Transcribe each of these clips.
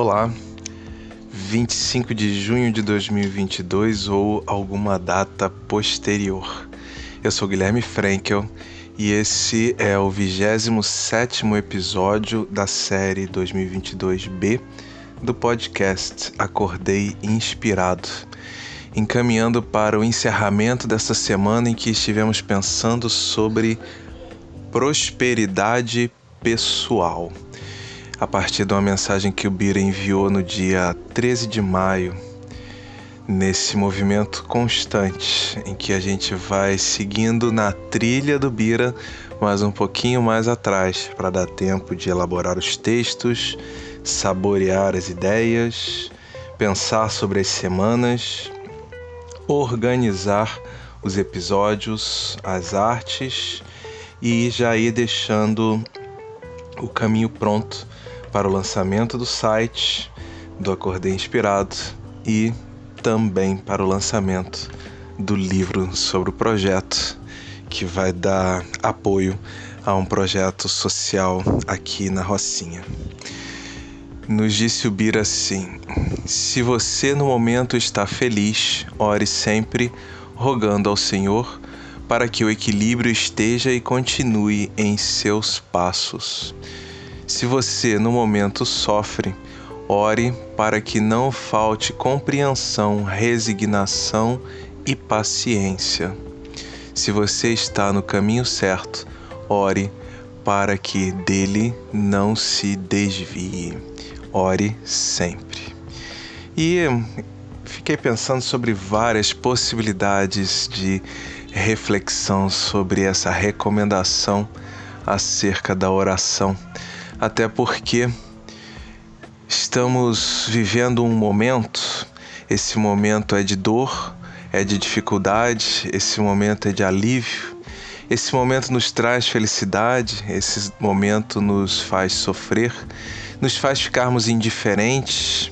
Olá, 25 de junho de 2022 ou alguma data posterior. Eu sou Guilherme Frankel e esse é o 27 episódio da série 2022B do podcast Acordei Inspirado, encaminhando para o encerramento dessa semana em que estivemos pensando sobre prosperidade pessoal a partir de uma mensagem que o Bira enviou no dia 13 de maio, nesse movimento constante em que a gente vai seguindo na trilha do Bira, mas um pouquinho mais atrás, para dar tempo de elaborar os textos, saborear as ideias, pensar sobre as semanas, organizar os episódios, as artes e já ir deixando o caminho pronto para o lançamento do site do Acordei Inspirado e também para o lançamento do livro sobre o projeto que vai dar apoio a um projeto social aqui na Rocinha. Nos disse o Bira assim: Se você no momento está feliz, ore sempre rogando ao Senhor para que o equilíbrio esteja e continue em seus passos. Se você no momento sofre, ore para que não falte compreensão, resignação e paciência. Se você está no caminho certo, ore para que dele não se desvie. Ore sempre. E fiquei pensando sobre várias possibilidades de reflexão sobre essa recomendação acerca da oração até porque estamos vivendo um momento, esse momento é de dor, é de dificuldade, esse momento é de alívio, esse momento nos traz felicidade, esse momento nos faz sofrer, nos faz ficarmos indiferentes.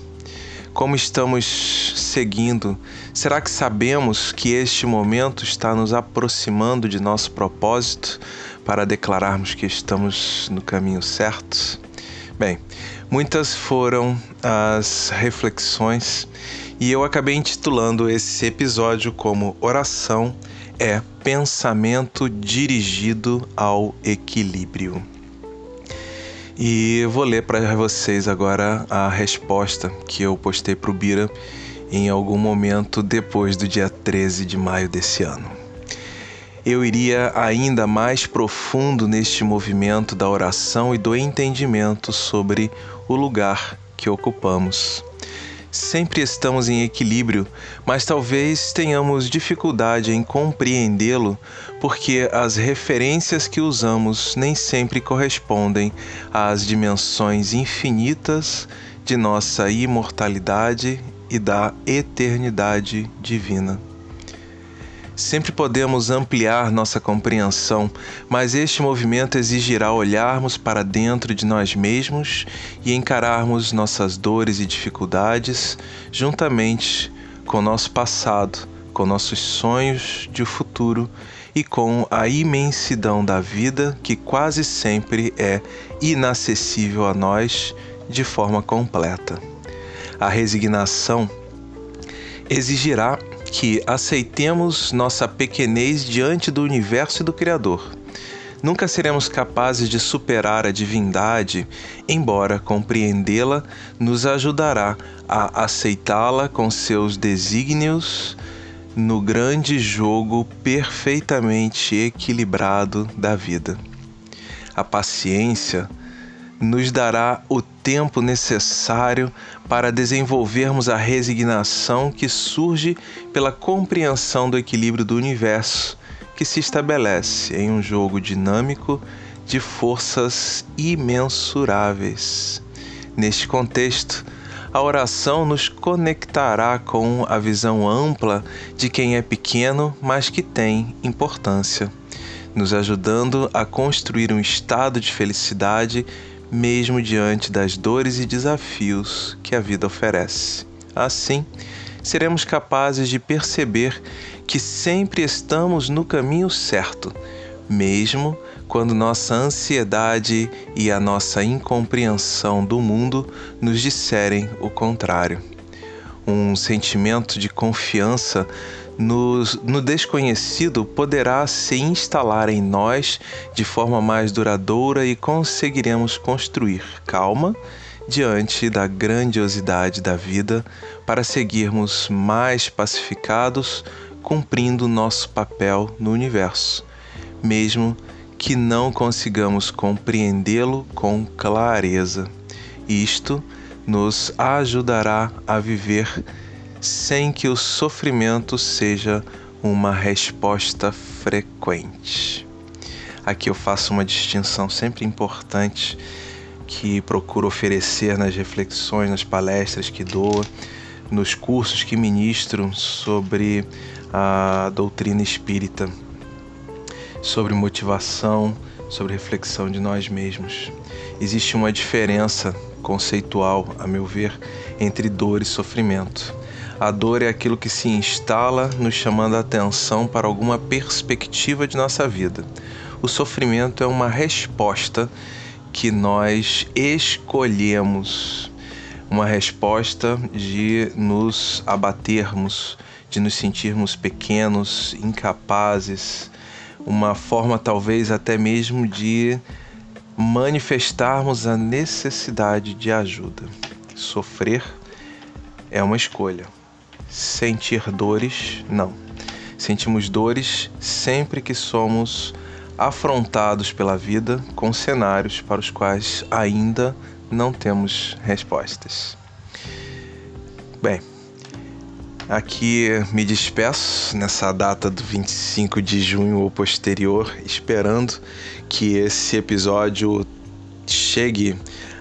Como estamos seguindo? Será que sabemos que este momento está nos aproximando de nosso propósito? Para declararmos que estamos no caminho certo? Bem, muitas foram as reflexões e eu acabei intitulando esse episódio como Oração é Pensamento Dirigido ao Equilíbrio. E vou ler para vocês agora a resposta que eu postei para o Bira em algum momento depois do dia 13 de maio desse ano eu iria ainda mais profundo neste movimento da oração e do entendimento sobre o lugar que ocupamos. Sempre estamos em equilíbrio, mas talvez tenhamos dificuldade em compreendê-lo porque as referências que usamos nem sempre correspondem às dimensões infinitas de nossa imortalidade e da eternidade divina. Sempre podemos ampliar nossa compreensão, mas este movimento exigirá olharmos para dentro de nós mesmos e encararmos nossas dores e dificuldades juntamente com nosso passado, com nossos sonhos de futuro e com a imensidão da vida que quase sempre é inacessível a nós de forma completa. A resignação exigirá que aceitemos nossa pequenez diante do universo e do Criador. Nunca seremos capazes de superar a divindade, embora compreendê-la nos ajudará a aceitá-la com seus desígnios no grande jogo perfeitamente equilibrado da vida. A paciência nos dará o tempo necessário para desenvolvermos a resignação que surge pela compreensão do equilíbrio do universo, que se estabelece em um jogo dinâmico de forças imensuráveis. Neste contexto, a oração nos conectará com a visão ampla de quem é pequeno, mas que tem importância, nos ajudando a construir um estado de felicidade mesmo diante das dores e desafios que a vida oferece. Assim, seremos capazes de perceber que sempre estamos no caminho certo, mesmo quando nossa ansiedade e a nossa incompreensão do mundo nos disserem o contrário. Um sentimento de confiança no, no desconhecido poderá se instalar em nós de forma mais duradoura e conseguiremos construir calma diante da grandiosidade da vida para seguirmos mais pacificados, cumprindo nosso papel no universo, mesmo que não consigamos compreendê-lo com clareza. Isto nos ajudará a viver sem que o sofrimento seja uma resposta frequente. Aqui eu faço uma distinção sempre importante que procuro oferecer nas reflexões, nas palestras que dou, nos cursos que ministro sobre a doutrina espírita, sobre motivação, sobre reflexão de nós mesmos. Existe uma diferença conceitual, a meu ver, entre dor e sofrimento. A dor é aquilo que se instala nos chamando a atenção para alguma perspectiva de nossa vida. O sofrimento é uma resposta que nós escolhemos, uma resposta de nos abatermos, de nos sentirmos pequenos, incapazes, uma forma talvez até mesmo de manifestarmos a necessidade de ajuda. Sofrer é uma escolha. Sentir dores, não. Sentimos dores sempre que somos afrontados pela vida com cenários para os quais ainda não temos respostas. Bem, aqui me despeço nessa data do 25 de junho ou posterior, esperando que esse episódio chegue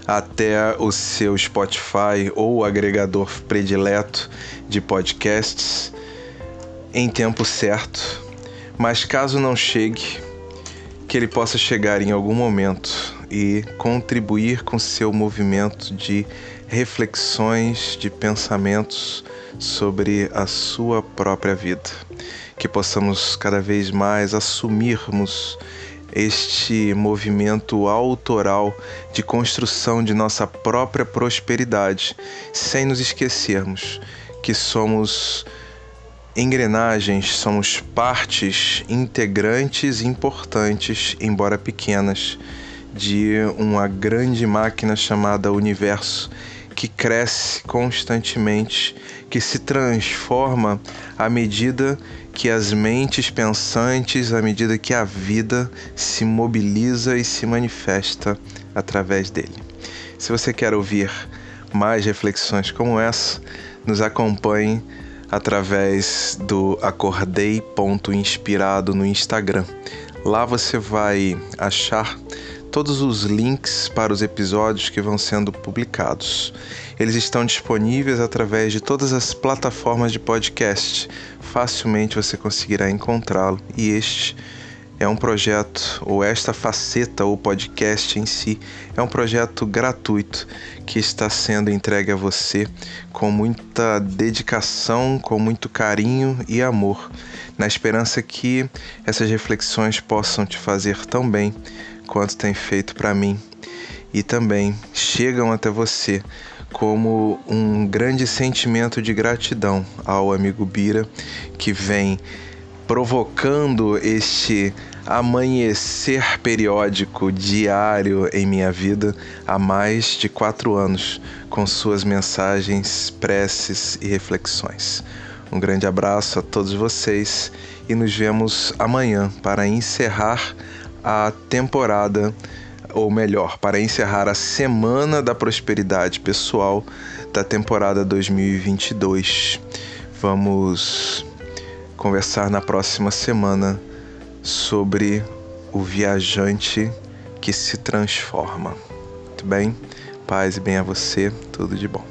até o seu Spotify ou agregador predileto de podcasts em tempo certo. Mas caso não chegue, que ele possa chegar em algum momento e contribuir com seu movimento de reflexões, de pensamentos sobre a sua própria vida. Que possamos cada vez mais assumirmos este movimento autoral de construção de nossa própria prosperidade, sem nos esquecermos que somos engrenagens, somos partes integrantes importantes, embora pequenas, de uma grande máquina chamada universo que cresce constantemente, que se transforma à medida que as mentes pensantes, à medida que a vida se mobiliza e se manifesta através dele. Se você quer ouvir mais reflexões como essa, nos acompanhe através do acordei.inspirado no Instagram. Lá você vai achar todos os links para os episódios que vão sendo publicados. Eles estão disponíveis através de todas as plataformas de podcast. Facilmente você conseguirá encontrá-lo. E este é um projeto, ou esta faceta, ou podcast em si, é um projeto gratuito que está sendo entregue a você com muita dedicação, com muito carinho e amor, na esperança que essas reflexões possam te fazer tão bem quanto tem feito para mim e também chegam até você como um grande sentimento de gratidão ao amigo Bira que vem provocando este amanhecer periódico diário em minha vida há mais de quatro anos, com suas mensagens, preces e reflexões. Um grande abraço a todos vocês e nos vemos amanhã para encerrar a temporada, ou melhor, para encerrar a semana da prosperidade pessoal da temporada 2022. Vamos conversar na próxima semana sobre o viajante que se transforma. Muito bem? Paz e bem a você, tudo de bom.